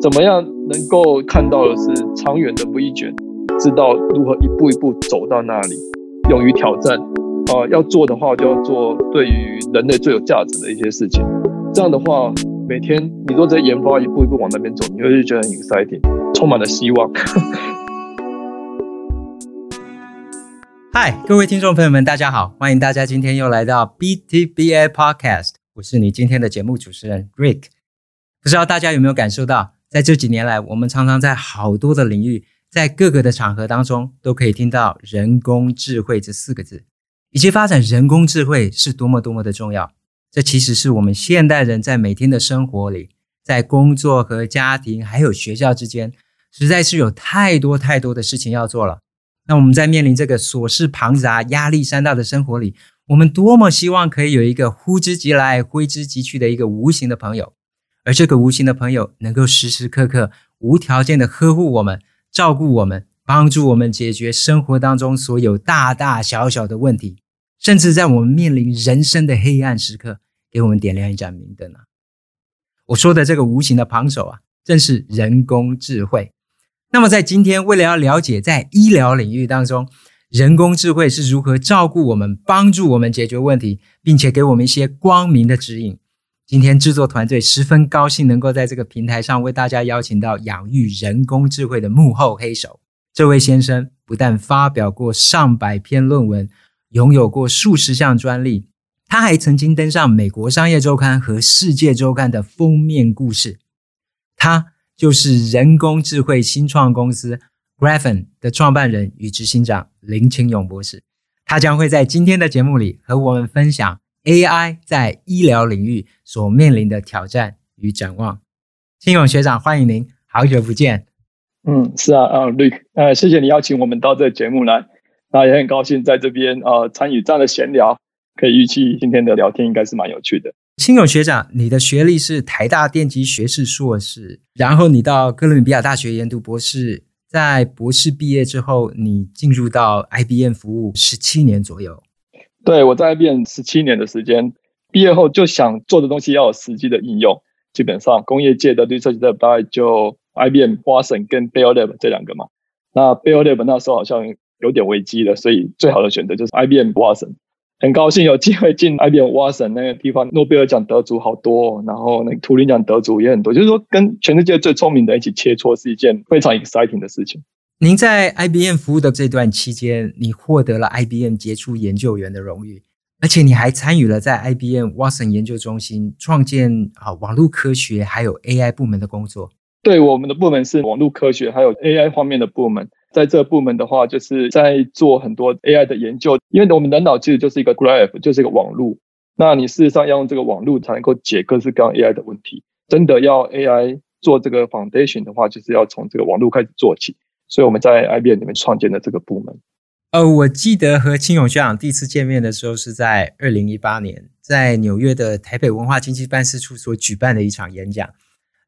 怎么样能够看到的是长远的 vision，知道如何一步一步走到那里，勇于挑战。啊、要做的话就要做对于人类最有价值的一些事情。这样的话，每天你都在研发，一步一步往那边走，你会觉得很 exciting，充满了希望。嗨，各位听众朋友们，大家好，欢迎大家今天又来到 BTBA Podcast，我是你今天的节目主持人 Rick。不知道大家有没有感受到？在这几年来，我们常常在好多的领域，在各个的场合当中，都可以听到“人工智慧”这四个字，以及发展人工智慧是多么多么的重要。这其实是我们现代人在每天的生活里，在工作和家庭还有学校之间，实在是有太多太多的事情要做了。那我们在面临这个琐事庞杂、压力山大的生活里，我们多么希望可以有一个呼之即来、挥之即去的一个无形的朋友。而这个无形的朋友，能够时时刻刻无条件的呵护我们、照顾我们、帮助我们解决生活当中所有大大小小的问题，甚至在我们面临人生的黑暗时刻，给我们点亮一盏明灯啊！我说的这个无形的帮手啊，正是人工智慧。那么在今天，为了要了解在医疗领域当中，人工智慧是如何照顾我们、帮助我们解决问题，并且给我们一些光明的指引。今天制作团队十分高兴能够在这个平台上为大家邀请到养育人工智慧的幕后黑手。这位先生不但发表过上百篇论文，拥有过数十项专利，他还曾经登上美国商业周刊和世界周刊的封面故事。他就是人工智慧新创公司 Graphen 的创办人与执行长林清勇博士。他将会在今天的节目里和我们分享。AI 在医疗领域所面临的挑战与展望，清勇学长，欢迎您，好久不见。嗯，是啊，啊，Rick，呃，谢谢你邀请我们到这个节目来，那也很高兴在这边呃参与这样的闲聊，可以预期今天的聊天应该是蛮有趣的。清勇学长，你的学历是台大电机学士硕士，然后你到哥伦比亚大学研读博士，在博士毕业之后，你进入到 IBM 服务十七年左右。对，我在 IBM 十七年的时间，毕业后就想做的东西要有实际的应用。基本上，工业界的 research lab 大概就 IBM Watson 跟 Bell Lab 这两个嘛。那 Bell Lab 那时候好像有点危机了，所以最好的选择就是 IBM Watson。很高兴有机会进 IBM Watson 那个地方，诺贝尔奖得主好多，然后那个图灵奖得主也很多，就是说跟全世界最聪明的一起切磋是一件非常 exciting 的事情。您在 IBM 服务的这段期间，你获得了 IBM 杰出研究员的荣誉，而且你还参与了在 IBM Watson 研究中心创建啊网络科学还有 AI 部门的工作。对，我们的部门是网络科学还有 AI 方面的部门，在这部门的话，就是在做很多 AI 的研究，因为我们人脑其实就是一个 graph，就是一个网络。那你事实上要用这个网络才能够解各式各样 AI 的问题。真的要 AI 做这个 foundation 的话，就是要从这个网络开始做起。所以我们在 IBM 里面创建了这个部门。呃，我记得和青勇学长第一次见面的时候是在二零一八年，在纽约的台北文化经济办事处所举办的一场演讲。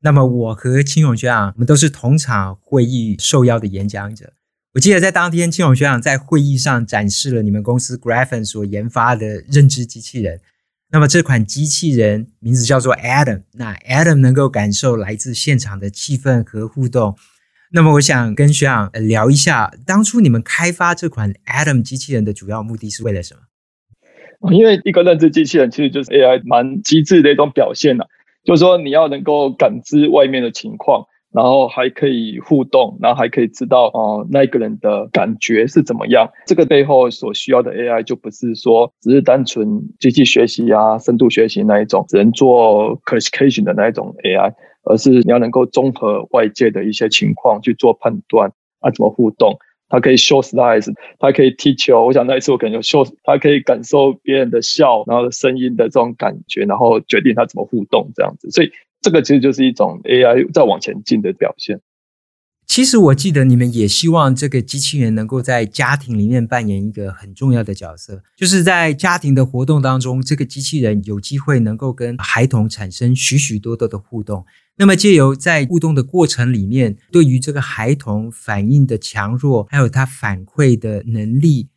那么我和青勇学长，我们都是同场会议受邀的演讲者。我记得在当天，青勇学长在会议上展示了你们公司 Graphen 所研发的认知机器人。那么这款机器人名字叫做 Adam，那 Adam 能够感受来自现场的气氛和互动。那么我想跟学长聊一下，当初你们开发这款 Adam 机器人的主要目的是为了什么？因为一个认知机器人其实就是 AI 蛮机智的一种表现了，就是说你要能够感知外面的情况，然后还可以互动，然后还可以知道哦、那一个人的感觉是怎么样。这个背后所需要的 AI 就不是说只是单纯机器学习啊、深度学习那一种，只能做 classification 的那一种 AI。而是你要能够综合外界的一些情况去做判断啊，怎么互动？它可以 show slides，它可以踢球。我想那一次我可能就 show，它可以感受别人的笑，然后声音的这种感觉，然后决定它怎么互动这样子。所以这个其实就是一种 AI 在往前进的表现。其实我记得你们也希望这个机器人能够在家庭里面扮演一个很重要的角色，就是在家庭的活动当中，这个机器人有机会能够跟孩童产生许许多多的互动。那么借由在互动的过程里面，对于这个孩童反应的强弱，还有他反馈的能力，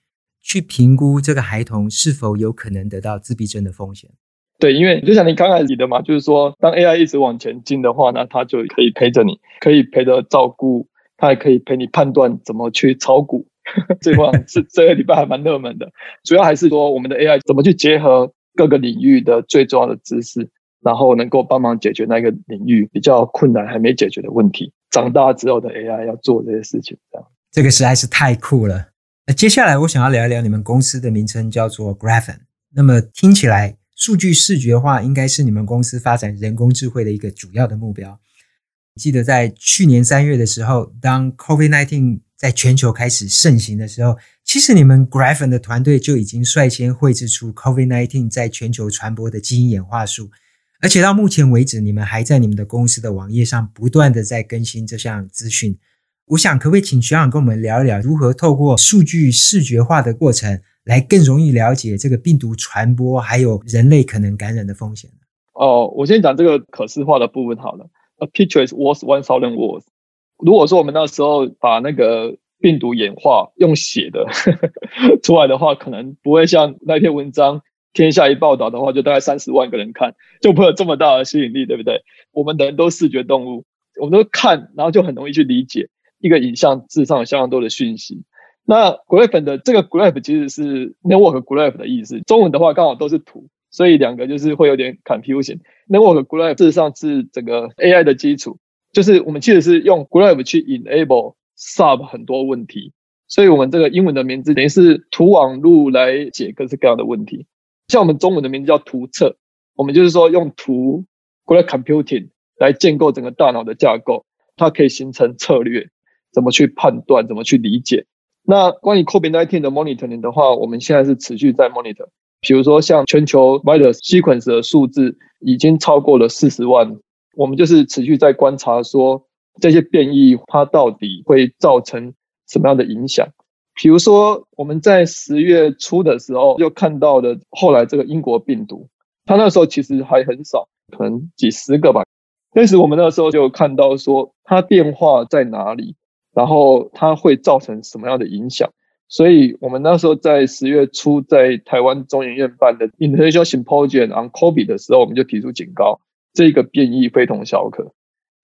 去评估这个孩童是否有可能得到自闭症的风险。对，因为就像你刚才提的嘛，就是说，当 AI 一直往前进的话，那它就可以陪着你，可以陪着照顾，它还可以陪你判断怎么去炒股。这块是这个礼拜还蛮热门的，主要还是说我们的 AI 怎么去结合各个领域的最重要的知识，然后能够帮忙解决那个领域比较困难还没解决的问题。长大之后的 AI 要做这些事情，这样这个实在是太酷了。那接下来我想要聊一聊你们公司的名称叫做 Graphen。那么听起来数据视觉化应该是你们公司发展人工智慧的一个主要的目标。记得在去年三月的时候，当 COVID-19 在全球开始盛行的时候，其实你们 Graphen 的团队就已经率先绘制出 COVID-19 在全球传播的基因演化树，而且到目前为止，你们还在你们的公司的网页上不断的在更新这项资讯。我想，可不可以请学长跟我们聊一聊，如何透过数据视觉化的过程，来更容易了解这个病毒传播，还有人类可能感染的风险？哦，我先讲这个可视化的部分好了。A picture is worth one thousand words。如果说我们那时候把那个病毒演化用写的呵呵 出来的话，可能不会像那篇文章天下一报道的话，就大概三十万个人看，就不会有这么大的吸引力，对不对？我们人都视觉动物，我们都看，然后就很容易去理解一个影像，字上有相当多的讯息。那 Graphene 的这个 Graph 其实是 Network Graph 的意思，中文的话刚好都是图，所以两个就是会有点 confusion。Network Graph 事实上是整个 AI 的基础。就是我们其实是用 Graph 去 enable solve 很多问题，所以我们这个英文的名字等于是图网路来解各式各样的问题。像我们中文的名字叫图册，我们就是说用图 g r a Computing 来建构整个大脑的架构，它可以形成策略，怎么去判断，怎么去理解。那关于 COVID-19 的 monitoring 的话，我们现在是持续在 monitor，比如说像全球 virus sequence 的数字已经超过了四十万。我们就是持续在观察，说这些变异它到底会造成什么样的影响。比如说，我们在十月初的时候就看到了后来这个英国病毒，它那时候其实还很少，可能几十个吧。但是我们那时候就看到说它变化在哪里，然后它会造成什么样的影响。所以我们那时候在十月初在台湾中研院办的 International Symposium on COVID 的时候，我们就提出警告。这个变异非同小可，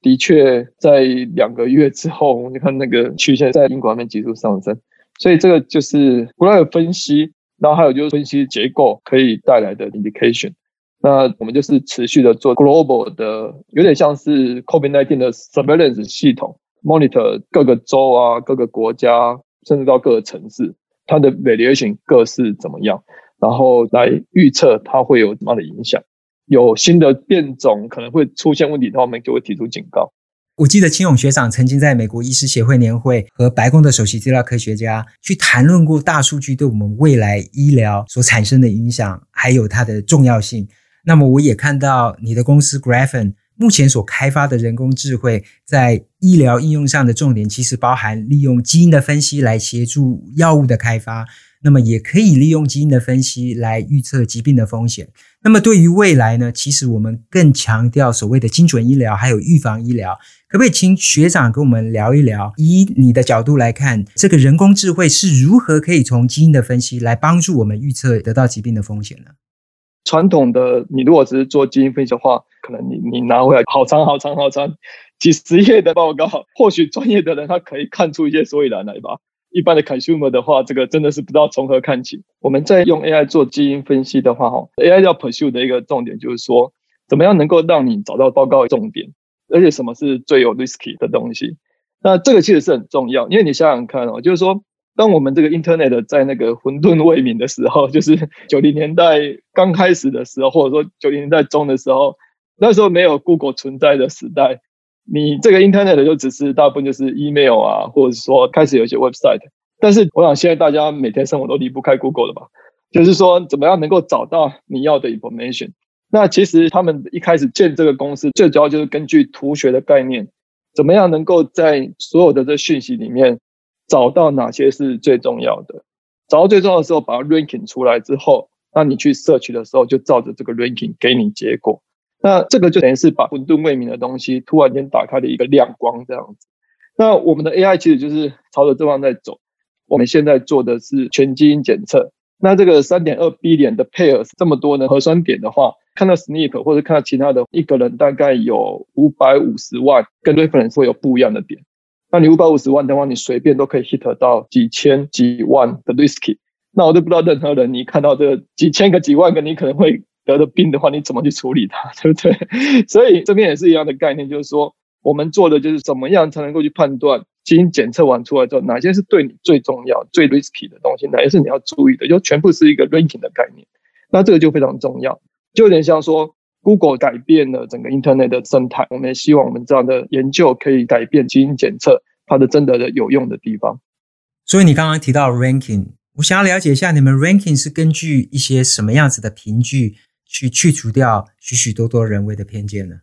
的确在两个月之后，你看那个曲线在英国那边急速上升，所以这个就是不断的分析，然后还有就是分析结构可以带来的 indication。那我们就是持续的做 global 的，有点像是 COVID-19 的 surveillance 系统，monitor 各个州啊、各个国家，甚至到各个城市，它的 variation 各是怎么样，然后来预测它会有什么样的影响。有新的变种可能会出现问题的话，我们就会提出警告。我记得青勇学长曾经在美国医师协会年会和白宫的首席资料科学家去谈论过大数据对我们未来医疗所产生的影响，还有它的重要性。那么我也看到你的公司 Graphen 目前所开发的人工智慧在医疗应用上的重点，其实包含利用基因的分析来协助药物的开发。那么也可以利用基因的分析来预测疾病的风险。那么对于未来呢，其实我们更强调所谓的精准医疗，还有预防医疗。可不可以请学长跟我们聊一聊，以你的角度来看，这个人工智慧是如何可以从基因的分析来帮助我们预测得到疾病的风险呢？传统的，你如果只是做基因分析的话，可能你你拿回来好长好长好长几十页的报告，或许专业的人他可以看出一些所以然来吧。一般的 consumer 的话，这个真的是不知道从何看起。我们在用 AI 做基因分析的话，哈，AI 要 pursue 的一个重点就是说，怎么样能够让你找到报告的重点，而且什么是最有 risky 的东西。那这个其实是很重要，因为你想想看哦，就是说，当我们这个 Internet 在那个混沌未明的时候，就是九零年代刚开始的时候，或者说九零年代中的时候，那时候没有 Google 存在的时代。你这个 Internet 就只是大部分就是 email 啊，或者说开始有一些 website，但是我想现在大家每天生活都离不开 Google 了吧？就是说怎么样能够找到你要的 information？那其实他们一开始建这个公司，最主要就是根据图学的概念，怎么样能够在所有的这讯息里面找到哪些是最重要的？找到最重要的时候，把它 ranking 出来之后，那你去 search 的时候，就照着这个 ranking 给你结果。那这个就等于是把混沌未明的东西突然间打开了一个亮光这样子。那我们的 AI 其实就是朝着这方在走。我们现在做的是全基因检测。那这个三点二 B 点的 pairs 这么多的核酸点的话，看到 SNP 或者看到其他的，一个人大概有五百五十万跟 reference 会有不一样的点。那你五百五十万的话，你随便都可以 hit 到几千几万的 risky。那我都不知道任何人，你看到这几千个几万个你可能会得的病的话，你怎么去处理它，对不对？所以这边也是一样的概念，就是说我们做的就是怎么样才能够去判断基因检测完出来之后，哪些是对你最重要、最 risky 的东西，哪些是你要注意的，就全部是一个 ranking 的概念。那这个就非常重要，就有点像说 Google 改变了整个 Internet 的生态，我们也希望我们这样的研究可以改变基因检测它的真的的有用的地方。所以你刚刚提到 ranking，我想要了解一下，你们 ranking 是根据一些什么样子的凭据去去除掉许许多多人为的偏见呢？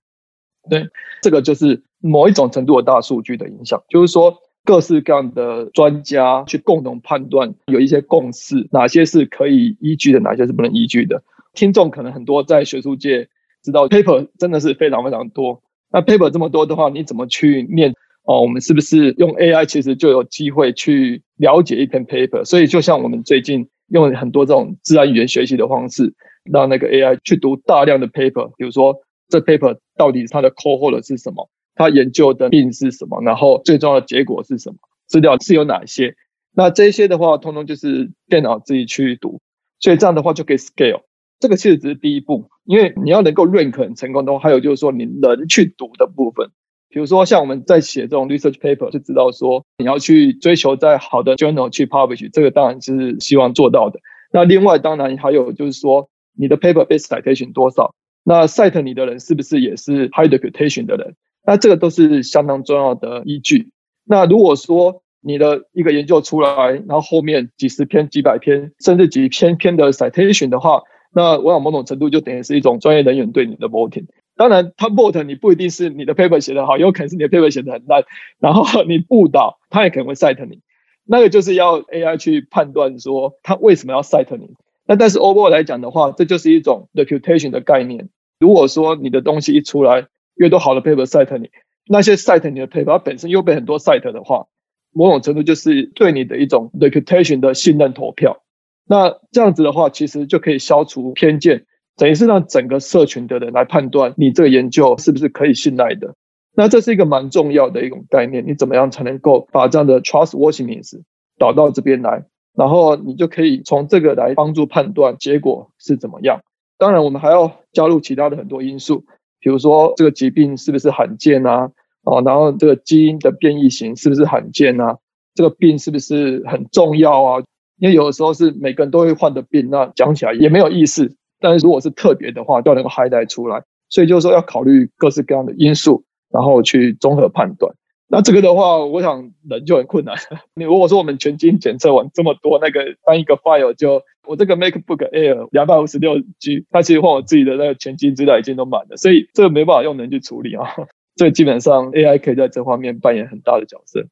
对，这个就是某一种程度的大数据的影响，就是说。各式各样的专家去共同判断，有一些共识，哪些是可以依据的，哪些是不能依据的。听众可能很多在学术界知道，paper 真的是非常非常多。那 paper 这么多的话，你怎么去念？哦，我们是不是用 AI 其实就有机会去了解一篇 paper？所以就像我们最近用很多这种自然语言学习的方式，让那个 AI 去读大量的 paper，比如说这 paper 到底它的 cohort 是什么？它研究的病是什么？然后最重要的结果是什么？资料是有哪些？那这些的话，通通就是电脑自己去读，所以这样的话就可以 scale。这个其实只是第一步，因为你要能够 rank 很成功的话，还有就是说你能去读的部分。比如说像我们在写这种 research paper，就知道说你要去追求在好的 journal 去 publish，这个当然是希望做到的。那另外当然还有就是说你的 paper base citation 多少？那 cite 你的人是不是也是 high reputation 的人？那这个都是相当重要的依据。那如果说你的一个研究出来，然后后面几十篇、几百篇，甚至几千篇的 citation 的话，那我想某种程度就等于是一种专业人员对你的 voting。当然，他 vote 你不一定是你的 paper 写得好，有可能是你的 paper 写得很烂，然后你误导，他也可能会 cite 你。那个就是要 AI 去判断说他为什么要 cite 你。那但是 overall 来讲的话，这就是一种 reputation 的概念。如果说你的东西一出来，越多好的 paper cite 你，那些 cite 你的 paper 它本身又被很多 cite 的话，某种程度就是对你的一种 reputation 的信任投票。那这样子的话，其实就可以消除偏见，等于是让整个社群的人来判断你这个研究是不是可以信赖的。那这是一个蛮重要的一种概念，你怎么样才能够把这样的 trustworthiness 导到这边来，然后你就可以从这个来帮助判断结果是怎么样。当然，我们还要加入其他的很多因素。比如说这个疾病是不是罕见啊？哦，然后这个基因的变异型是不是罕见啊？这个病是不是很重要啊？因为有的时候是每个人都会患的病，那讲起来也没有意思。但是如果是特别的话，都能够 highlight 出来。所以就是说要考虑各式各样的因素，然后去综合判断。那这个的话，我想人就很困难。你 如果说我们全基因检测完这么多，那个单一个 file 就。我这个 MacBook Air 两百五十六 G，它其实换我自己的那个全基因资料已经都满了，所以这个没办法用人去处理啊。所以基本上 AI 可以在这方面扮演很大的角色。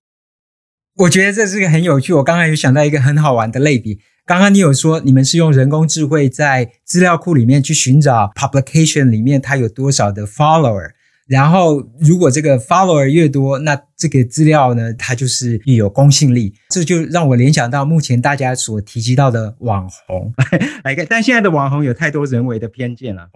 我觉得这是个很有趣。我刚才有想到一个很好玩的类比。刚刚你有说你们是用人工智慧在资料库里面去寻找 publication 里面它有多少的 follower。然后，如果这个 follower 越多，那这个资料呢，它就是越有公信力。这就让我联想到目前大家所提及到的网红 来看，但现在的网红有太多人为的偏见了。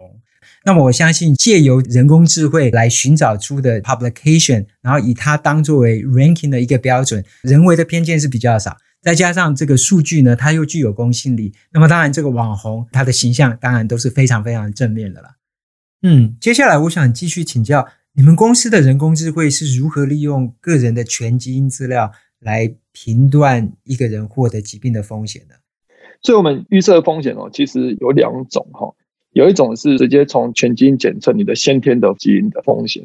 那么我相信，借由人工智慧来寻找出的 publication，然后以它当作为 ranking 的一个标准，人为的偏见是比较少。再加上这个数据呢，它又具有公信力。那么当然，这个网红他的形象当然都是非常非常正面的了。嗯，接下来我想继续请教，你们公司的人工智慧是如何利用个人的全基因资料来评断一个人获得疾病的风险的？所以，我们预测风险哦，其实有两种哈，有一种是直接从全基因检测你的先天的基因的风险，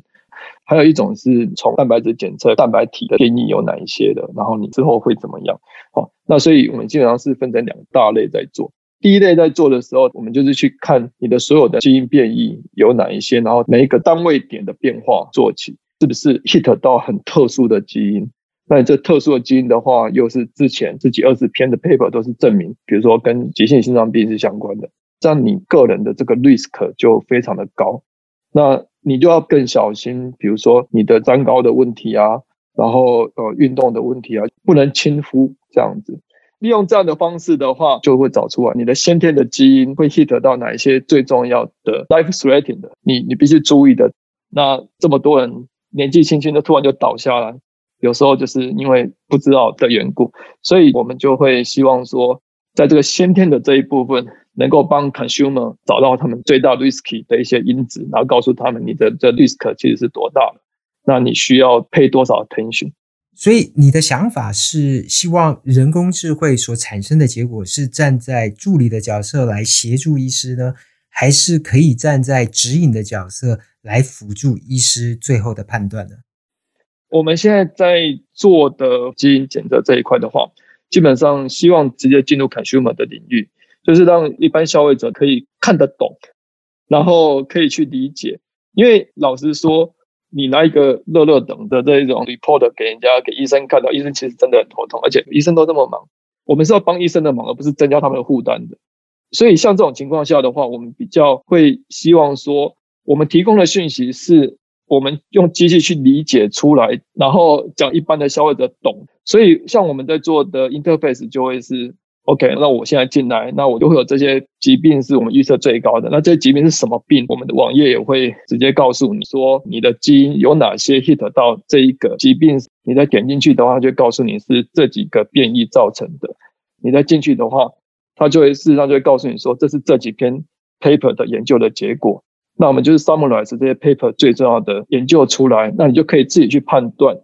还有一种是从蛋白质检测蛋白体的变异有哪一些的，然后你之后会怎么样？好，那所以我们基本上是分成两大类在做。第一类在做的时候，我们就是去看你的所有的基因变异有哪一些，然后每一个单位点的变化做起，是不是 hit 到很特殊的基因？那你这特殊的基因的话，又是之前自己二十篇的 paper 都是证明，比如说跟急性心脏病是相关的，这样你个人的这个 risk 就非常的高。那你就要更小心，比如说你的三高的问题啊，然后呃运动的问题啊，不能轻忽这样子。利用这样的方式的话，就会找出来你的先天的基因会 hit 到哪一些最重要的 life threatening 的，你你必须注意的。那这么多人年纪轻轻的突然就倒下来，有时候就是因为不知道的缘故，所以我们就会希望说，在这个先天的这一部分，能够帮 consumer 找到他们最大 risk 的一些因子，然后告诉他们你的这 risk 其实是多大，那你需要配多少 attention。所以你的想法是希望人工智慧所产生的结果是站在助理的角色来协助医师呢，还是可以站在指引的角色来辅助医师最后的判断呢？我们现在在做的基因检测这一块的话，基本上希望直接进入 consumer 的领域，就是让一般消费者可以看得懂，然后可以去理解。因为老实说，你拿一个乐乐等的这一种 report 给人家给医生看到，医生其实真的很头痛，而且医生都这么忙，我们是要帮医生的忙，而不是增加他们的负担的。所以像这种情况下的话，我们比较会希望说，我们提供的讯息是我们用机器去理解出来，然后讲一般的消费者懂。所以像我们在做的 interface 就会是。OK，那我现在进来，那我就会有这些疾病是我们预测最高的。那这些疾病是什么病？我们的网页也会直接告诉你说，你的基因有哪些 hit 到这一个疾病。你再点进去的话，就告诉你是这几个变异造成的。你再进去的话，它就会事实上就会告诉你说，这是这几篇 paper 的研究的结果。那我们就是 summarize 这些 paper 最重要的研究出来，那你就可以自己去判断。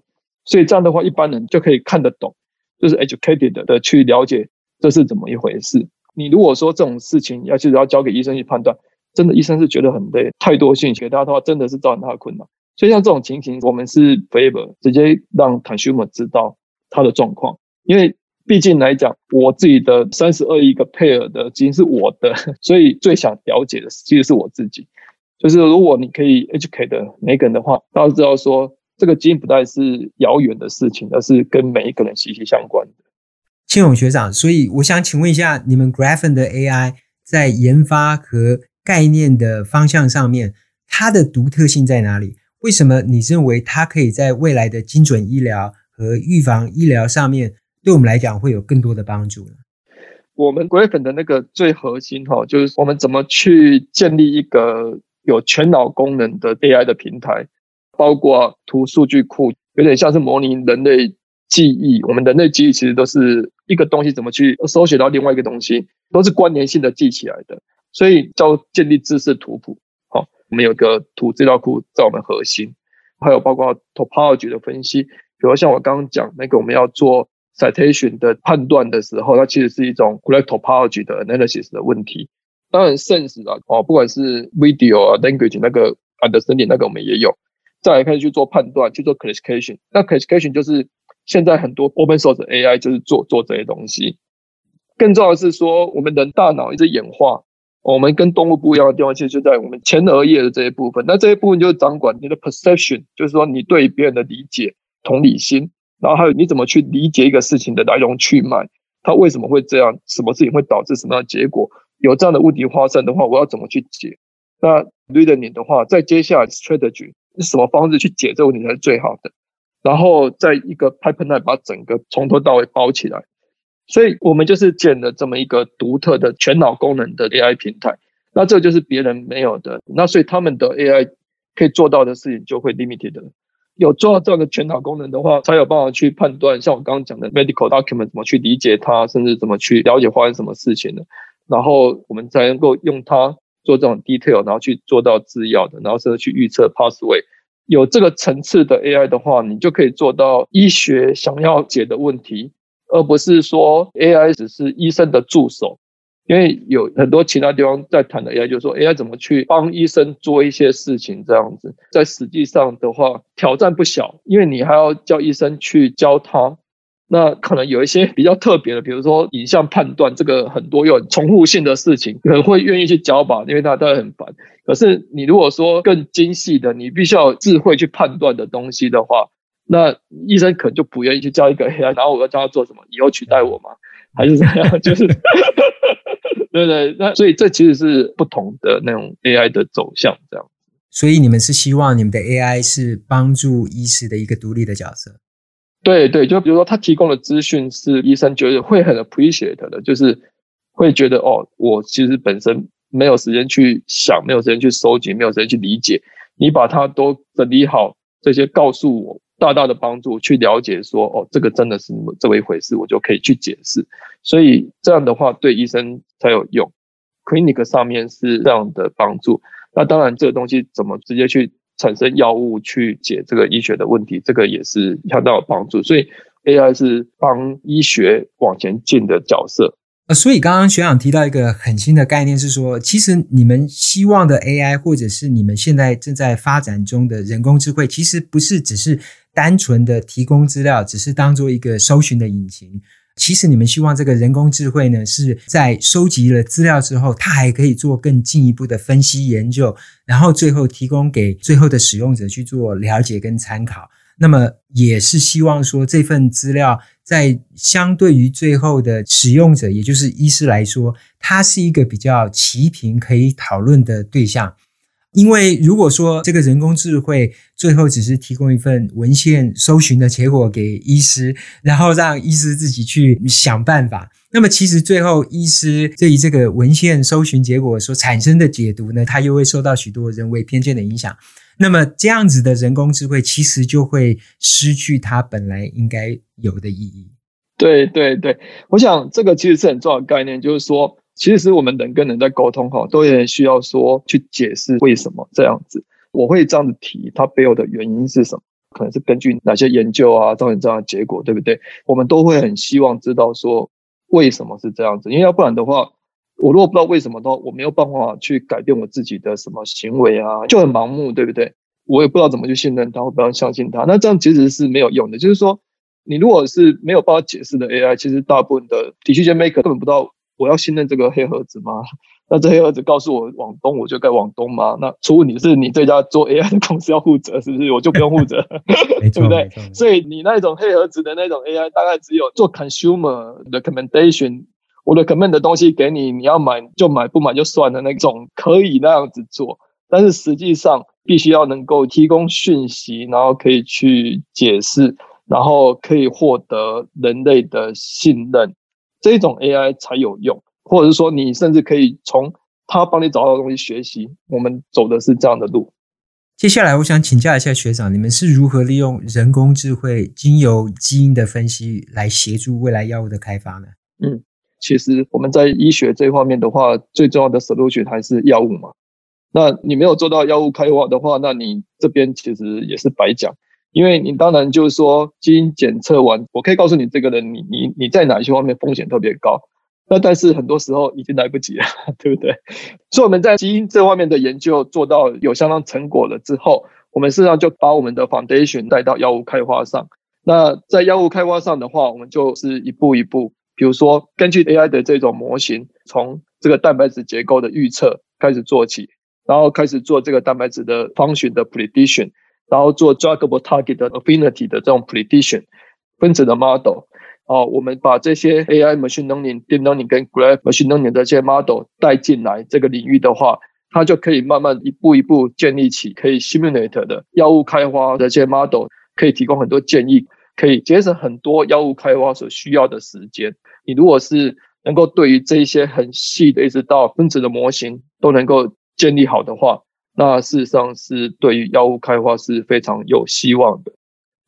所以这样的话，一般人就可以看得懂，就是 educated 的去了解。这是怎么一回事？你如果说这种事情要其实要交给医生去判断，真的医生是觉得很累，太多信息给他的话，真的是造成他的困扰。所以像这种情形，我们是 favor 直接让 consumer 知道他的状况，因为毕竟来讲，我自己的三十二亿个 pair 的基因是我的，所以最想了解的其实是我自己。就是如果你可以 educate 每个人的话，大家知道说这个基因不再是遥远的事情，而是跟每一个人息息相关的。庆永学长，所以我想请问一下，你们 Graphen 的 AI 在研发和概念的方向上面，它的独特性在哪里？为什么你认为它可以在未来的精准医疗和预防医疗上面，对我们来讲会有更多的帮助呢？我们 Graphen 的那个最核心哈，就是我们怎么去建立一个有全脑功能的 AI 的平台，包括图数据库，有点像是模拟人类。记忆，我们人类记忆其实都是一个东西怎么去搜寻到另外一个东西，都是关联性的记起来的，所以叫建立知识图谱。好，我们有个图资料库在我们核心，还有包括 topology 的分析，比如像我刚刚讲那个，我们要做 citation 的判断的时候，它其实是一种 correct topology 的 analysis 的问题。当然 sense 啊，哦，不管是 video 啊 language 那个 understanding 那个我们也有，再来开始去做判断，去做 classification，那 classification 就是。现在很多 open source AI 就是做做这些东西。更重要的是说，我们人大脑一直演化，我们跟动物不一样的地方，其实就在我们前额叶的这一部分。那这一部分就是掌管你的 perception，就是说你对别人的理解、同理心，然后还有你怎么去理解一个事情的来龙去脉，它为什么会这样，什么事情会导致什么样的结果？有这样的问题发生的话，我要怎么去解？那 reasoning 的话，在接下来 strategy 是什么方式去解这个问题才是最好的？然后在一个 pipeline 把整个从头到尾包起来，所以我们就是建了这么一个独特的全脑功能的 AI 平台。那这就是别人没有的。那所以他们的 AI 可以做到的事情就会 limited。有做到这样的全脑功能的话，才有办法去判断，像我刚刚讲的 medical document 怎么去理解它，甚至怎么去了解发生什么事情的。然后我们才能够用它做这种 detail，然后去做到制药的，然后甚至去预测 pathway。有这个层次的 AI 的话，你就可以做到医学想要解的问题，而不是说 AI 只是医生的助手。因为有很多其他地方在谈的 AI，就是说 AI 怎么去帮医生做一些事情这样子，在实际上的话挑战不小，因为你还要叫医生去教他。那可能有一些比较特别的，比如说影像判断，这个很多有重复性的事情，可能会愿意去教吧，因为他都很烦。可是你如果说更精细的，你必须要有智慧去判断的东西的话，那医生可能就不愿意去教一个 AI，然后我要教他做什么？以后取代我吗？还是怎样？就是，对对，那所以这其实是不同的那种 AI 的走向，这样。所以你们是希望你们的 AI 是帮助医师的一个独立的角色？对对，就比如说他提供的资讯是医生觉得会很 appreciate 的，就是会觉得哦，我其实本身没有时间去想，没有时间去收集，没有时间去理解，你把它都整理好，这些告诉我，大大的帮助去了解说哦，这个真的是这么一回事，我就可以去解释。所以这样的话对医生才有用，clinic 上面是这样的帮助。那当然，这个东西怎么直接去产生药物去解这个医学的问题，这个也是相当有帮助。所以 AI 是帮医学往前进的角色。呃，所以刚刚学长提到一个很新的概念是说，其实你们希望的 AI，或者是你们现在正在发展中的人工智慧，其实不是只是单纯的提供资料，只是当做一个搜寻的引擎。其实你们希望这个人工智慧呢，是在收集了资料之后，它还可以做更进一步的分析研究，然后最后提供给最后的使用者去做了解跟参考。那么也是希望说，这份资料在相对于最后的使用者，也就是医师来说，它是一个比较齐平可以讨论的对象。因为如果说这个人工智慧最后只是提供一份文献搜寻的结果给医师，然后让医师自己去想办法，那么其实最后医师对于这个文献搜寻结果所产生的解读呢，它又会受到许多人为偏见的影响。那么这样子的人工智慧其实就会失去它本来应该有的意义。对对对，我想这个其实是很重要的概念，就是说。其实我们人跟人在沟通哈，都也需要说去解释为什么这样子。我会这样子提，它背后的原因是什么？可能是根据哪些研究啊造成这样的结果，对不对？我们都会很希望知道说为什么是这样子，因为要不然的话，我如果不知道为什么的话，我没有办法去改变我自己的什么行为啊，就很盲目，对不对？我也不知道怎么去信任他，或不要相信他，那这样其实是没有用的。就是说，你如果是没有办法解释的 AI，其实大部分的 decision maker 根本不知道。我要信任这个黑盒子吗？那这黑盒子告诉我往东，我就该往东吗？那出问题是你这家做 AI 的公司要负责，是不是？我就不用负责 对不对？所以你那种黑盒子的那种 AI，大概只有做 consumer recommendation，我的 recommend 的东西给你，你要买就买，不买就算了那种，可以那样子做。但是实际上必须要能够提供讯息，然后可以去解释，然后可以获得人类的信任。这种 AI 才有用，或者是说你甚至可以从他帮你找到的东西学习。我们走的是这样的路。接下来，我想请教一下学长，你们是如何利用人工智慧经由基因的分析来协助未来药物的开发呢？嗯，其实我们在医学这方面的话，最重要的 solution 还是药物嘛。那你没有做到药物开发的话，那你这边其实也是白讲。因为你当然就是说基因检测完，我可以告诉你这个人你你你在哪一些方面风险特别高，那但是很多时候已经来不及了，对不对？所以我们在基因这方面的研究做到有相当成果了之后，我们实上就把我们的 foundation 带到药物开发上。那在药物开发上的话，我们就是一步一步，比如说根据 AI 的这种模型，从这个蛋白质结构的预测开始做起，然后开始做这个蛋白质的 function 的 prediction。然后做 druggable target 的 affinity 的这种 prediction 分子的 model，哦，我们把这些 AI machine learning、deep learning 跟 graph machine learning 的这些 model 带进来这个领域的话，它就可以慢慢一步一步建立起可以 simulate 的药物开发的这些 model，可以提供很多建议，可以节省很多药物开发所需要的时间。你如果是能够对于这一些很细的一直到分子的模型都能够建立好的话，那事实上是对于药物开发是非常有希望的，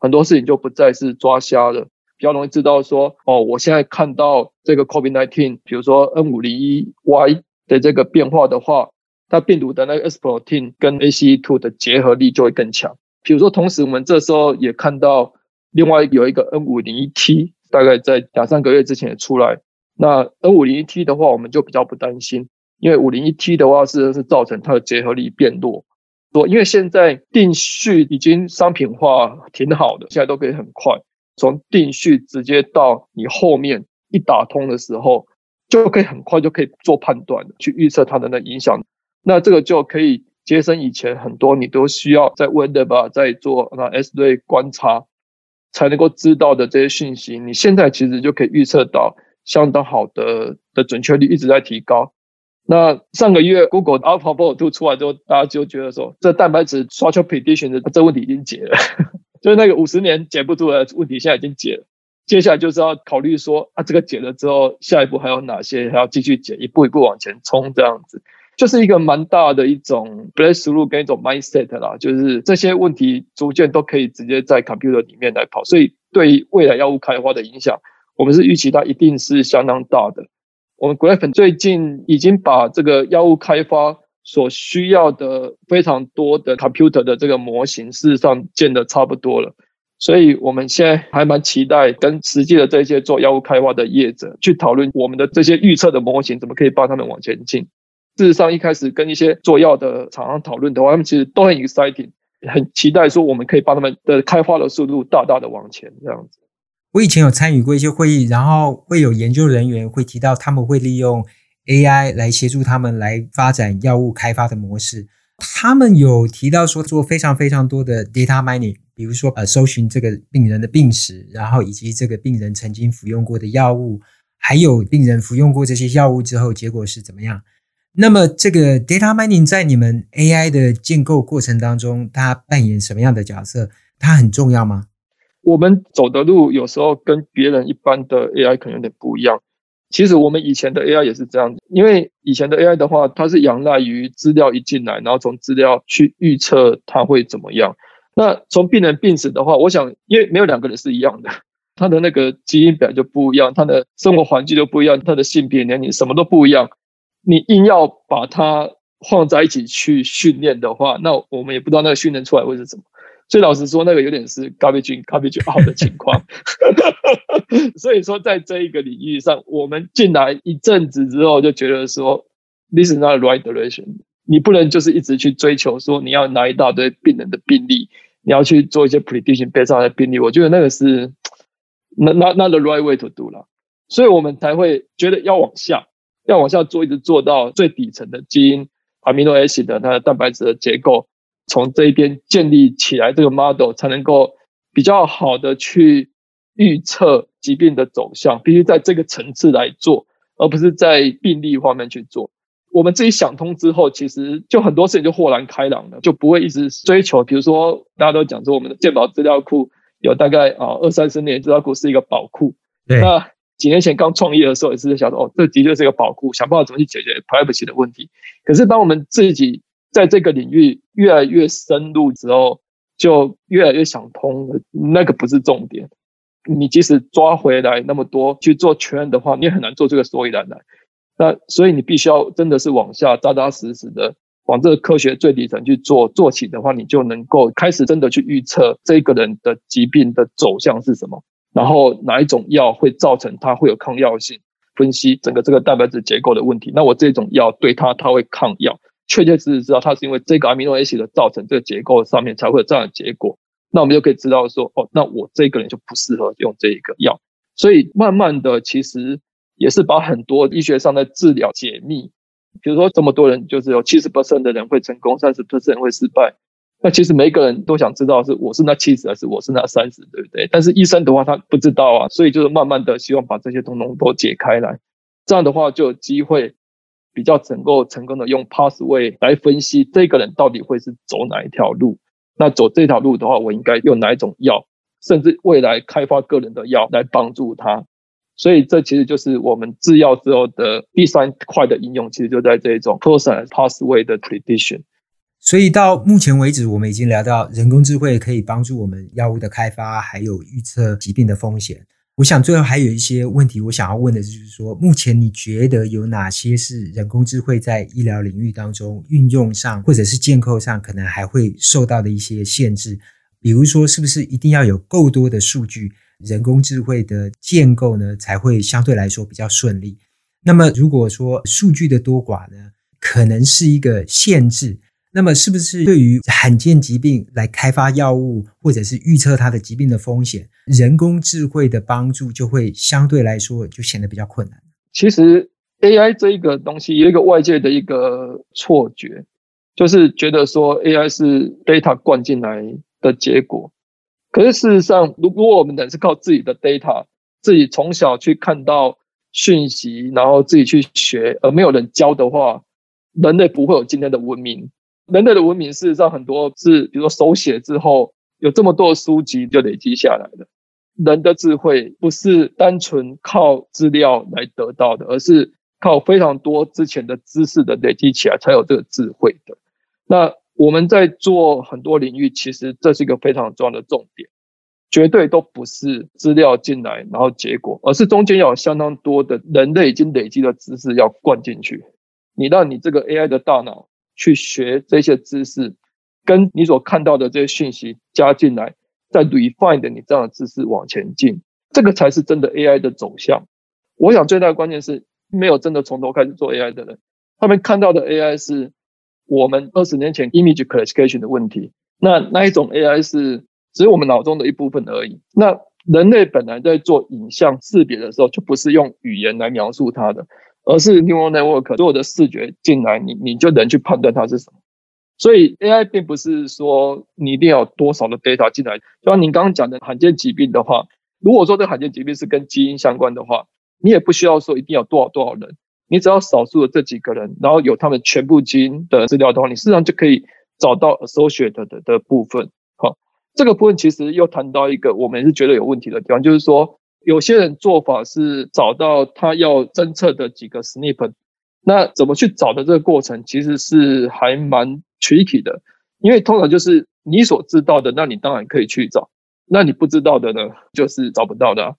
很多事情就不再是抓瞎了，比较容易知道说，哦，我现在看到这个 COVID-19，比如说 N 五零一 Y 的这个变化的话，它病毒的那个 S protein 跟 ACE2 的结合力就会更强。比如说，同时我们这时候也看到另外有一个 N 五零一 T，大概在两三个月之前也出来，那 N 五零一 T 的话，我们就比较不担心。因为五零一 T 的话，是是造成它的结合力变弱。说，因为现在定序已经商品化挺好的，现在都可以很快从定序直接到你后面一打通的时候，就可以很快就可以做判断，去预测它的那影响。那这个就可以节省以前很多你都需要在 web 吧，在做那 S 类观察才能够知道的这些讯息，你现在其实就可以预测到相当好的的准确率一直在提高。那上个月 Google AlphaFold 2出来之后，大家就觉得说，这蛋白质 structure prediction 的这问题已经解了。就是那个五十年解不出来的问题，现在已经解了。接下来就是要考虑说啊，这个解了之后，下一步还有哪些还要继续解，一步一步往前冲，这样子，就是一个蛮大的一种 breakthrough 跟一种 mindset 啦。就是这些问题逐渐都可以直接在 computer 里面来跑，所以对未来药物开发的影响，我们是预期它一定是相当大的。我们 Graphon 最近已经把这个药物开发所需要的非常多的 computer 的这个模型，事实上建的差不多了。所以我们现在还蛮期待跟实际的这些做药物开发的业者去讨论我们的这些预测的模型，怎么可以帮他们往前进。事实上，一开始跟一些做药的厂商讨论的话，他们其实都很 exciting，很期待说我们可以帮他们的开发的速度大大的往前这样子。我以前有参与过一些会议，然后会有研究人员会提到他们会利用 AI 来协助他们来发展药物开发的模式。他们有提到说做非常非常多的 data mining。比如说，呃，搜寻这个病人的病史，然后以及这个病人曾经服用过的药物，还有病人服用过这些药物之后结果是怎么样？那么，这个 data mining 在你们 AI 的建构过程当中，它扮演什么样的角色？它很重要吗？我们走的路有时候跟别人一般的 AI 可能有点不一样。其实我们以前的 AI 也是这样子，因为以前的 AI 的话，它是仰赖于资料一进来，然后从资料去预测它会怎么样。那从病人病史的话，我想，因为没有两个人是一样的，他的那个基因表就不一样，他的生活环境就不一样，他的性别、年龄什么都不一样。你硬要把它放在一起去训练的话，那我们也不知道那个训练出来会是什么。所以老实说，那个有点是 garbage in garbage out 的情况。所以说，在这一个领域上，我们进来一阵子之后，就觉得说，this is not the right direction。你不能就是一直去追求说你要拿一大堆病人的病例，你要去做一些 prediction based on 的病例，我觉得那个是 not not not the right way to do 了，所以我们才会觉得要往下，要往下做，一直做到最底层的基因 amino acid 的它的蛋白质的结构，从这一边建立起来这个 model 才能够比较好的去预测疾病的走向，必须在这个层次来做，而不是在病例方面去做。我们自己想通之后，其实就很多事情就豁然开朗了，就不会一直追求。比如说，大家都讲说我们的健保资料库有大概啊二三十年资料库是一个宝库。对。那几年前刚创业的时候，也是在想说，哦，这的确是一个宝库，想办法怎么去解决 privacy 的问题。可是当我们自己在这个领域越来越深入之后，就越来越想通了，那个不是重点。你即使抓回来那么多去做圈的话，你也很难做这个所以然来。那所以你必须要真的是往下扎扎实实的往这个科学最底层去做做起的话，你就能够开始真的去预测这个人的疾病的走向是什么，然后哪一种药会造成他会有抗药性，分析整个这个蛋白质结构的问题。那我这种药对他他会抗药，确确实实知道它是因为这个 amino acid 的造成这个结构上面才会有这样的结果。那我们就可以知道说，哦，那我这个人就不适合用这一个药。所以慢慢的，其实。也是把很多医学上的治疗解密，比如说这么多人，就是有七十 percent 的人会成功，三十 percent 会失败。那其实每一个人都想知道是我是那七十还是我是那三十，对不对？但是医生的话他不知道啊，所以就是慢慢的希望把这些通通都解开来，这样的话就有机会比较能够成功的用 pathway 来分析这个人到底会是走哪一条路。那走这条路的话，我应该用哪一种药，甚至未来开发个人的药来帮助他。所以这其实就是我们制药之后的第三块的应用，其实就在这一种 process pathway 的 prediction。所以到目前为止，我们已经聊到人工智慧可以帮助我们药物的开发，还有预测疾病的风险。我想最后还有一些问题，我想要问的就是说，目前你觉得有哪些是人工智慧在医疗领域当中运用上，或者是建构上可能还会受到的一些限制？比如说，是不是一定要有够多的数据？人工智慧的建构呢，才会相对来说比较顺利。那么，如果说数据的多寡呢，可能是一个限制，那么是不是对于罕见疾病来开发药物，或者是预测它的疾病的风险，人工智慧的帮助就会相对来说就显得比较困难？其实 AI 这一个东西有一个外界的一个错觉，就是觉得说 AI 是 data 灌进来的结果。可是事实上，如果我们人是靠自己的 data，自己从小去看到讯息，然后自己去学，而没有人教的话，人类不会有今天的文明。人类的文明事实上很多是，比如说手写之后，有这么多书籍就累积下来的。人的智慧不是单纯靠资料来得到的，而是靠非常多之前的知识的累积起来才有这个智慧的。那我们在做很多领域，其实这是一个非常重要的重点，绝对都不是资料进来然后结果，而是中间有相当多的人类已经累积的知识要灌进去。你让你这个 AI 的大脑去学这些知识，跟你所看到的这些讯息加进来。再 refine 你这样的知识往前进，这个才是真的 AI 的走向。我想最大的关键是没有真的从头开始做 AI 的人，他们看到的 AI 是我们二十年前 image classification 的问题。那那一种 AI 是只有我们脑中的一部分而已。那人类本来在做影像识别的时候，就不是用语言来描述它的，而是 neural network 所有的视觉进来，你你就能去判断它是什么。所以 AI 并不是说你一定要有多少的 data 进来，就像您刚刚讲的罕见疾病的话，如果说这罕见疾病是跟基因相关的话，你也不需要说一定要多少多少人，你只要少数的这几个人，然后有他们全部基因的资料的话，你事实上就可以找到 associated 的的部分。好，这个部分其实又谈到一个我们是觉得有问题的地方，就是说有些人做法是找到他要侦测的几个 SNP，那怎么去找的这个过程其实是还蛮。tricky 的，因为通常就是你所知道的，那你当然可以去找；那你不知道的呢，就是找不到的。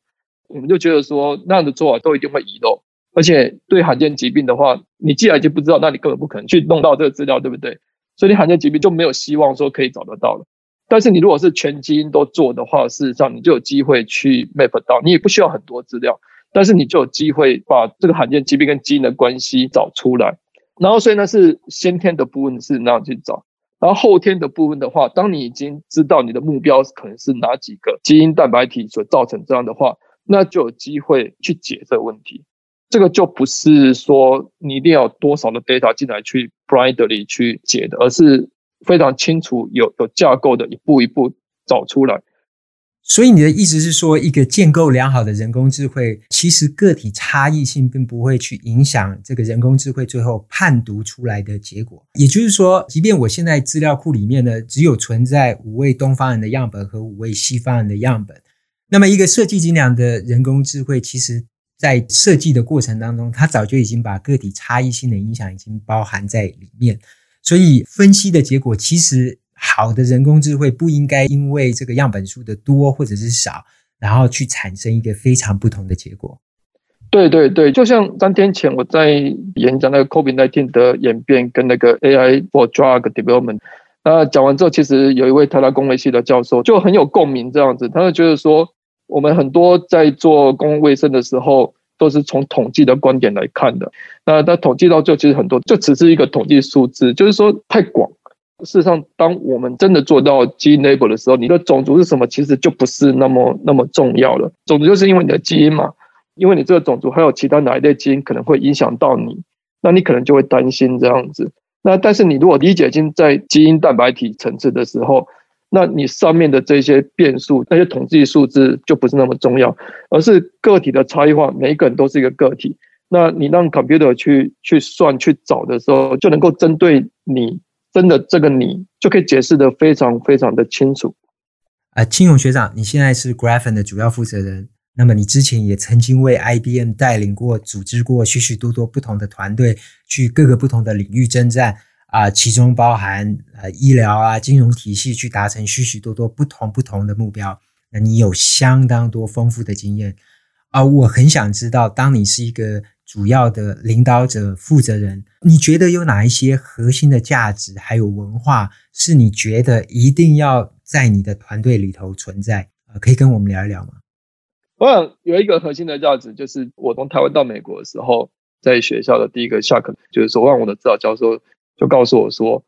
我们就觉得说，那样的做法都一定会遗漏，而且对罕见疾病的话，你既然已经不知道，那你根本不可能去弄到这个资料，对不对？所以你罕见疾病就没有希望说可以找得到了。但是你如果是全基因都做的话，事实上你就有机会去 map 到，你也不需要很多资料，但是你就有机会把这个罕见疾病跟基因的关系找出来。然后，所以呢，是先天的部分是那样去找，然后后天的部分的话，当你已经知道你的目标可能是哪几个基因蛋白体所造成这样的话，那就有机会去解这个问题。这个就不是说你一定要多少的 data 进来去 blindly 去解的，而是非常清楚有有架构的一步一步找出来。所以你的意思是说，一个建构良好的人工智慧，其实个体差异性并不会去影响这个人工智慧最后判读出来的结果。也就是说，即便我现在资料库里面呢，只有存在五位东方人的样本和五位西方人的样本，那么一个设计精良的人工智慧，其实在设计的过程当中，它早就已经把个体差异性的影响已经包含在里面，所以分析的结果其实。好的人工智慧不应该因为这个样本数的多或者是少，然后去产生一个非常不同的结果。对对对，就像三天前我在演讲那个 COVID-19 的演变跟那个 AI for drug development，那讲完之后，其实有一位台大公卫系的教授就很有共鸣，这样子，他就觉得说，我们很多在做公共卫生的时候，都是从统计的观点来看的。那他统计到最后，其实很多就只是一个统计数字，就是说太广。事实上，当我们真的做到基因 label 的时候，你的种族是什么，其实就不是那么那么重要了。种族就是因为你的基因嘛，因为你这个种族还有其他哪一类基因可能会影响到你，那你可能就会担心这样子。那但是你如果理解已经在基因蛋白体层次的时候，那你上面的这些变数、那些统计数字就不是那么重要，而是个体的差异化，每一个人都是一个个体。那你让 computer 去去算去找的时候，就能够针对你。真的，这个你就可以解释得非常非常的清楚。啊，青勇学长，你现在是 Graphen 的主要负责人，那么你之前也曾经为 IBM 带领过、组织过许许多多不同的团队，去各个不同的领域征战啊，其中包含呃医疗啊、金融体系，去达成许许多多不同不同的目标。那你有相当多丰富的经验啊，我很想知道，当你是一个。主要的领导者、负责人，你觉得有哪一些核心的价值还有文化，是你觉得一定要在你的团队里头存在？呃，可以跟我们聊一聊吗？我想有一个核心的价值，就是我从台湾到美国的时候，在学校的第一个下课，就是说，让我的指导教授就告诉我说，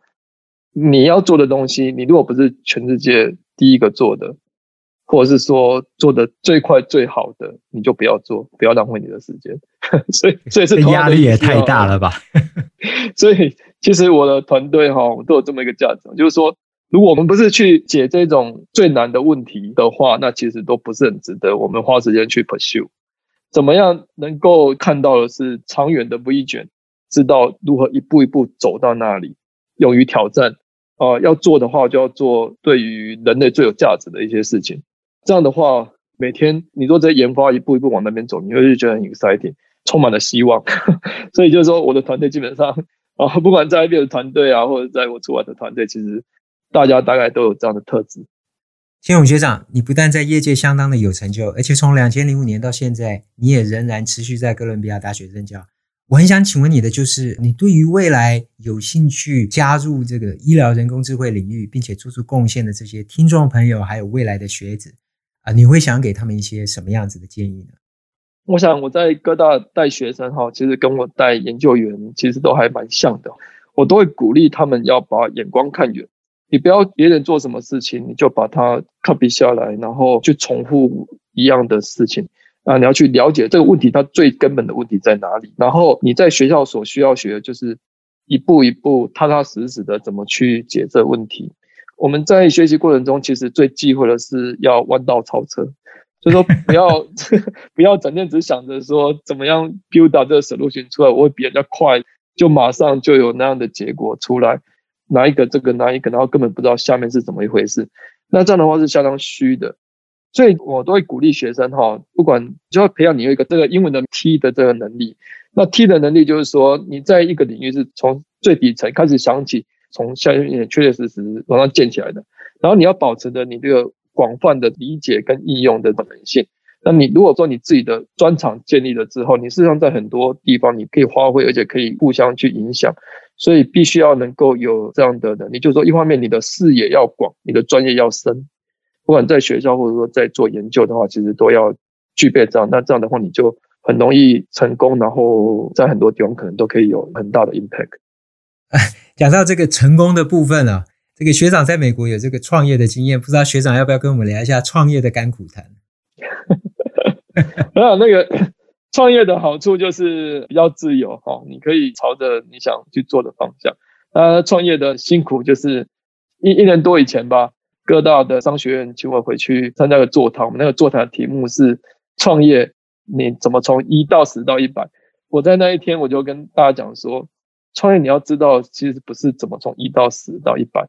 你要做的东西，你如果不是全世界第一个做的。或者是说做的最快最好的，你就不要做，不要浪费你的时间。所以，所以是压力也太大了吧？所以，其实我的团队哈都有这么一个价值，就是说，如果我们不是去解这种最难的问题的话，那其实都不是很值得我们花时间去 pursue。怎么样能够看到的是长远的 vision，知道如何一步一步走到那里，勇于挑战。啊、要做的话就要做对于人类最有价值的一些事情。这样的话，每天你做这些研发，一步一步往那边走，你会觉得很 exciting，充满了希望。所以就是说，我的团队基本上啊、不管在 IBM 的团队啊，或者在我出来的团队，其实大家大概都有这样的特质。千勇学长，你不但在业界相当的有成就，而且从两千零五年到现在，你也仍然持续在哥伦比亚大学任教。我很想请问你的就是，你对于未来有兴趣加入这个医疗人工智慧领域，并且做出贡献的这些听众朋友，还有未来的学子啊，你会想给他们一些什么样子的建议呢？我想我在各大带学生哈，其实跟我带研究员其实都还蛮像的，我都会鼓励他们要把眼光看远。你不要别人做什么事情，你就把它 copy 下来，然后去重复一样的事情啊！你要去了解这个问题，它最根本的问题在哪里。然后你在学校所需要学的就是一步一步、踏踏实实的怎么去解这个问题。我们在学习过程中，其实最忌讳的是要弯道超车，就是说不要 不要整天只想着说怎么样 build 到这个 solution 出来，我会比人家快，就马上就有那样的结果出来。拿一个这个拿一个，然后根本不知道下面是怎么一回事，那这样的话是相当虚的，所以我都会鼓励学生哈，不管就要培养你有一个这个英文的 T 的这个能力。那 T 的能力就是说，你在一个领域是从最底层开始想起，从下面确确实实往上建起来的，然后你要保持着你这个广泛的理解跟应用的可能性。那你如果说你自己的专长建立了之后，你事实上在很多地方你可以发挥，而且可以互相去影响。所以必须要能够有这样的能力，就是说，一方面你的视野要广，你的专业要深，不管在学校或者说在做研究的话，其实都要具备这样。那这样的话，你就很容易成功，然后在很多地方可能都可以有很大的 impact。讲到这个成功的部分啊，这个学长在美国有这个创业的经验，不知道学长要不要跟我们聊一下创业的甘苦谈？没有那个。创业的好处就是比较自由哈，你可以朝着你想去做的方向。那创业的辛苦就是一一年多以前吧，各大的商学院请我回去参加个座谈，我们那个座谈的题目是创业，你怎么从一到十到一百？我在那一天我就跟大家讲说，创业你要知道，其实不是怎么从一到十到一百。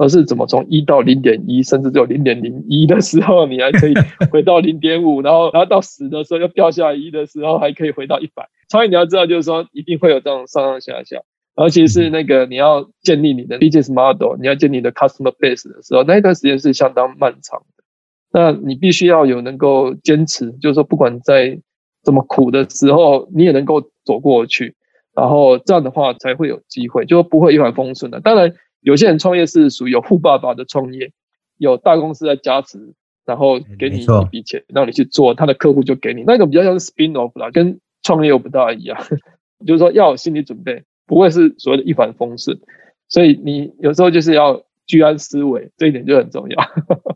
而是怎么从一到零点一，甚至只有零点零一的时候，你还可以回到零点五，然后然后到十的时候又掉下来一的时候，还可以回到一百。创业你要知道，就是说一定会有这种上上下下，而且是那个你要建立你的 business model，你要建立你的 customer base 的时候，那一段时间是相当漫长的。那你必须要有能够坚持，就是说不管在怎么苦的时候，你也能够走过去，然后这样的话才会有机会，就不会一帆风顺的。当然。有些人创业是属于有富爸爸的创业，有大公司在加持，然后给你一笔钱，让你去做，他的客户就给你。那种比较像是 spin off 啦，跟创业又不大一样。就是说要有心理准备，不会是所谓的一帆风顺。所以你有时候就是要居安思危，这一点就很重要。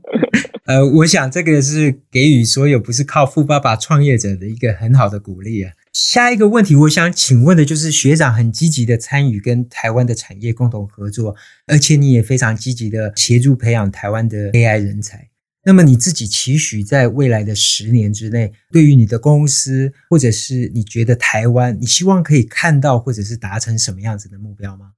呃，我想这个是给予所有不是靠富爸爸创业者的一个很好的鼓励啊。下一个问题，我想请问的就是学长很积极的参与跟台湾的产业共同合作，而且你也非常积极的协助培养台湾的 AI 人才。那么你自己期许在未来的十年之内，对于你的公司或者是你觉得台湾，你希望可以看到或者是达成什么样子的目标吗？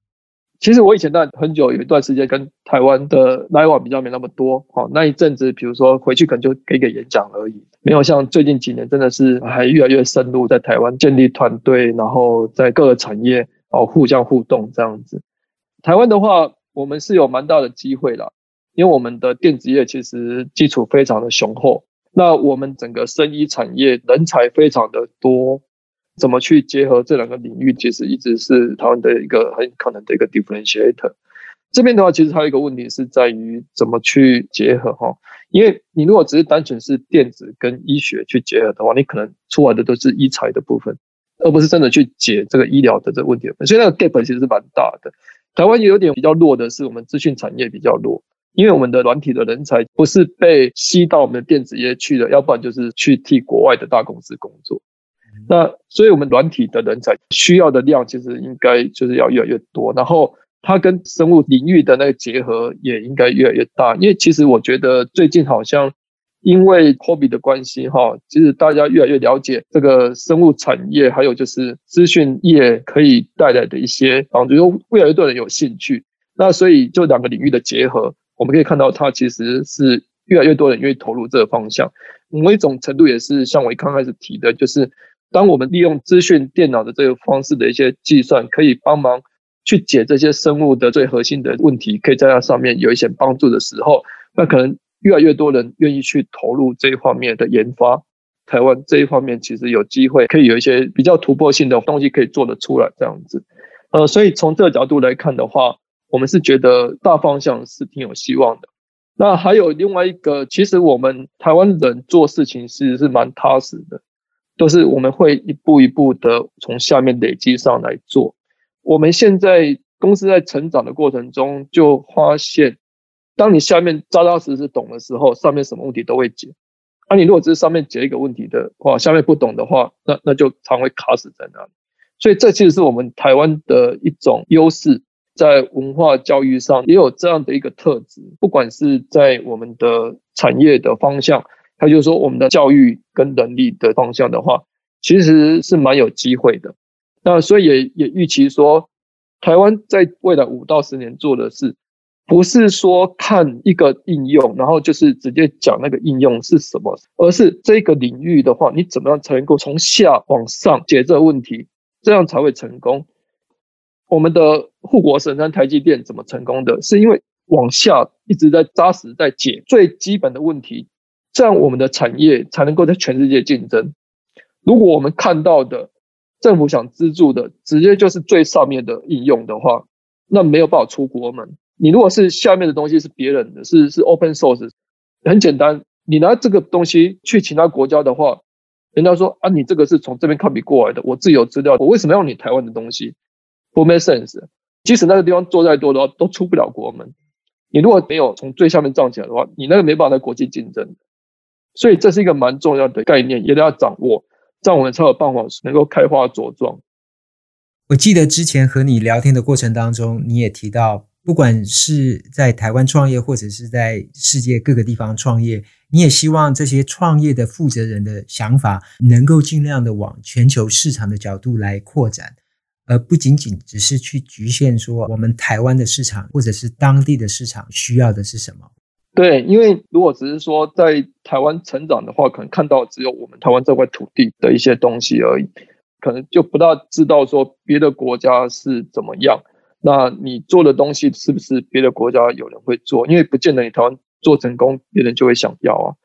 其实我以前在很久有一段时间跟台湾的来往比较没那么多，好，那一阵子，比如说回去可能就给个演讲而已，没有像最近几年真的是还越来越深入在台湾建立团队，然后在各个产业哦互相互动这样子。台湾的话，我们是有蛮大的机会啦，因为我们的电子业其实基础非常的雄厚，那我们整个生医产业人才非常的多。怎么去结合这两个领域，其实一直是台湾的一个很可能的一个 differentiator。这边的话，其实还有一个问题是在于怎么去结合哈，因为你如果只是单纯是电子跟医学去结合的话，你可能出来的都是医材的部分，而不是真的去解这个医疗的这个问题。所以那个 gap 其实是蛮大的。台湾有点比较弱的是，我们资讯产业比较弱，因为我们的软体的人才不是被吸到我们的电子业去的，要不然就是去替国外的大公司工作。那所以，我们软体的人才需要的量，其实应该就是要越来越多。然后，它跟生物领域的那个结合也应该越来越大。因为其实我觉得最近好像因为 COVID 的关系，哈，其实大家越来越了解这个生物产业，还有就是资讯业可以带来的一些帮助，就越来越多人有兴趣。那所以就两个领域的结合，我们可以看到它其实是越来越多人愿意投入这个方向。某一种程度也是像我刚开始提的，就是当我们利用资讯电脑的这个方式的一些计算，可以帮忙去解这些生物的最核心的问题，可以在它上面有一些帮助的时候，那可能越来越多人愿意去投入这一方面的研发。台湾这一方面其实有机会可以有一些比较突破性的东西可以做得出来，这样子。呃，所以从这个角度来看的话，我们是觉得大方向是挺有希望的。那还有另外一个，其实我们台湾人做事情其实是蛮踏实的，都是我们会一步一步的从下面累积上来做。我们现在公司在成长的过程中，就发现，当你下面扎扎实实懂的时候，上面什么问题都会解。啊，你如果只是上面解一个问题的话，下面不懂的话，那那就常会卡死在那里。所以这其实是我们台湾的一种优势，在文化教育上也有这样的一个特质。不管是在我们的产业的方向，还就是说我们的教育跟能力的方向的话，其实是蛮有机会的。那所以也也预期说，台湾在未来五到十年做的事，不是说看一个应用，然后就是直接讲那个应用是什么，而是这个领域的话，你怎么样才能够从下往上解这个问题？这样才会成功。我们的护国神山台积电怎么成功的？是因为往下一直在扎实在解最基本的问题，这样我们的产业才能够在全世界竞争。如果我们看到的政府想资助的直接就是最上面的应用的话，那没有办法出国门。你如果是下面的东西是别人的，是是 open source，很简单，你拿这个东西去其他国家的话。人家说啊，你这个是从这边 copy 过来的，我自有资料，我为什么要你台湾的东西？不 make sense。即使那个地方做再多的话，都出不了国门。你如果没有从最下面站起来的话，你那个没办法在国际竞争。所以这是一个蛮重要的概念，也得要掌握，这样我们才有办法能够开花茁壮。我记得之前和你聊天的过程当中，你也提到。不管是在台湾创业，或者是在世界各个地方创业，你也希望这些创业的负责人的想法能够尽量的往全球市场的角度来扩展，而不仅仅只是去局限说我们台湾的市场或者是当地的市场需要的是什么。对，因为如果只是说在台湾成长的话，可能看到只有我们台湾这块土地的一些东西而已，可能就不大知道说别的国家是怎么样。那你做的东西是不是别的国家有人会做？因为不见得你台湾做成功，别人就会想要啊。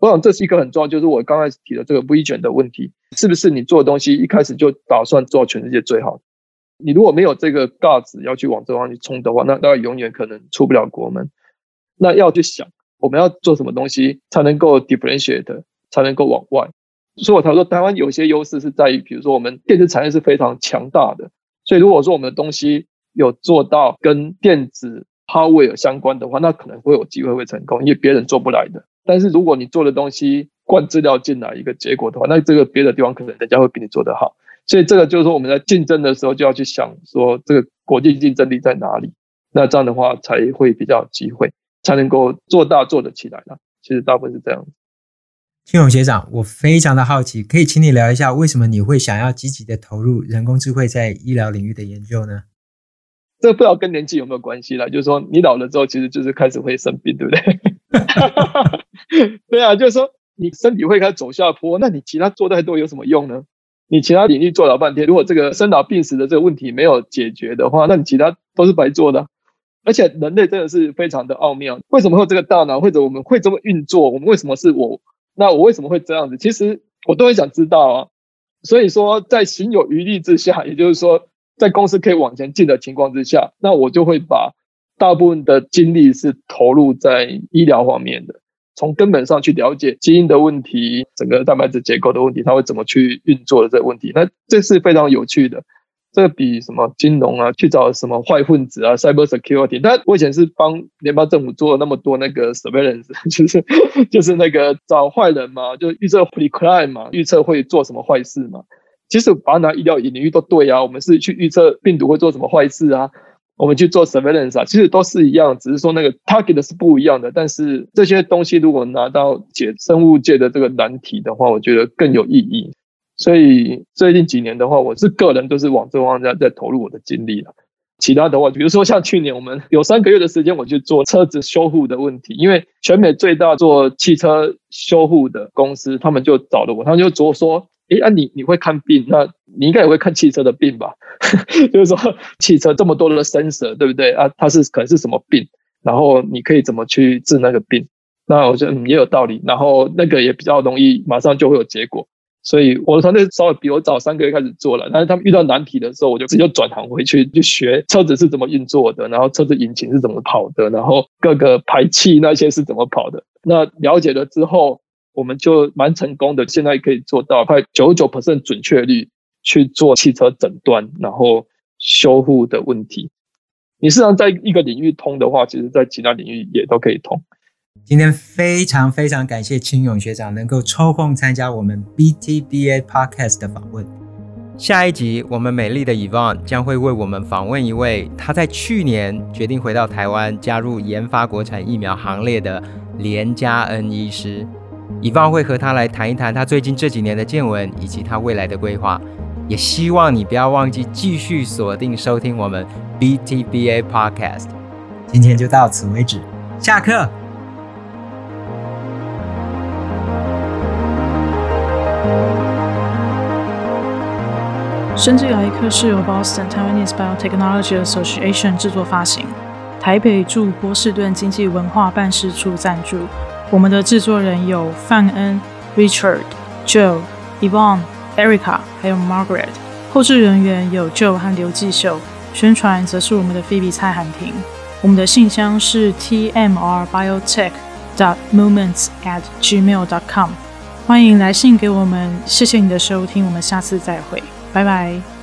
我想这是一个很重要，就是我刚开始提的这个 vision 的问题，是不是你做的东西一开始就打算做全世界最好？你如果没有这个 guts 要去往这方去冲的话，那大概永远可能出不了国门。那要去想我们要做什么东西才能够 differentiate，才能够往外。所以我才说台湾有些优势是在于，比如说我们电子产业是非常强大的，所以如果说我们的东西，有做到跟电子 hardware 相关的话，那可能会有机会会成功，因为别人做不来的。但是如果你做的东西灌资料进来一个结果的话，那这个别的地方可能人家会比你做得好。所以这个就是说我们在竞争的时候就要去想说这个国际竞争力在哪里，那这样的话才会比较有机会，才能够做大做得起来了。其实大部分是这样。听勇学长，我非常的好奇，可以请你聊一下为什么你会想要积极的投入人工智慧在医疗领域的研究呢？这不知道跟年纪有没有关系啦，就是说你老了之后，其实就是开始会生病，对不对？对啊，就是说你身体会开始走下坡，那你其他做太多有什么用呢？你其他领域做了半天，如果这个生老病死的这个问题没有解决的话，那你其他都是白做的。而且人类真的是非常的奥妙，为什么会有这个大脑，或者我们会这么运作？我们为什么是我？那我为什么会这样子？其实我都很想知道啊。所以说，在行有余力之下，也就是说。在公司可以往前进的情况之下，那我就会把大部分的精力是投入在医疗方面的，从根本上去了解基因的问题，整个蛋白质结构的问题，它会怎么去运作的这个问题。那这是非常有趣的，这比什么金融啊，去找什么坏分子啊，cyber security。但我以前是帮联邦政府做了那么多那个 surveillance，就是就是那个找坏人嘛，就预测 pre crime 嘛，预测会做什么坏事嘛。其实把它拿医疗领域都对啊，我们是去预测病毒会做什么坏事啊，我们去做 surveillance 啊，其实都是一样，只是说那个 target 是不一样的。但是这些东西如果拿到解生物界的这个难题的话，我觉得更有意义。所以最近几年的话，我是个人都是往这方向在投入我的精力了。其他的话，比如说像去年我们有三个月的时间，我去做车子修护的问题，因为全美最大做汽车修护的公司，他们就找了我，他们就说说，诶，啊你你会看病，那你应该也会看汽车的病吧？就是说汽车这么多的 sensor，对不对啊？它是可能是什么病，然后你可以怎么去治那个病？那我觉得也有道理，然后那个也比较容易，马上就会有结果。所以我的团队稍微比我早三个月开始做了，但是他们遇到难题的时候，我就直接转行回去去学车子是怎么运作的，然后车子引擎是怎么跑的，然后各个排气那些是怎么跑的。那了解了之后，我们就蛮成功的，现在可以做到快九十九 percent 准确率去做汽车诊断，然后修护的问题。你事实上在一个领域通的话，其实在其他领域也都可以通。今天非常非常感谢钦永学长能够抽空参加我们 BTBA Podcast 的访问。下一集，我们美丽的 Yvonne 将会为我们访问一位他在去年决定回到台湾加入研发国产疫苗行列的连家恩医师。Yvonne 会和他来谈一谈他最近这几年的见闻以及他未来的规划。也希望你不要忘记继续锁定收听我们 BTBA Podcast。今天就到此为止，下课。生技来一课是由 Boston Taiwanese Biotechnology Association 制作发行，台北驻波士顿经济文化办事处赞助。我们的制作人有范恩、Richard、Joe、Yvonne、Erica，还有 Margaret。后制人员有 Joe 和刘继秀，宣传则是我们的 Phoebe 蔡涵婷。我们的信箱是 tmrbiotech.moments@gmail.com，欢迎来信给我们。谢谢你的收听，我们下次再会。拜拜。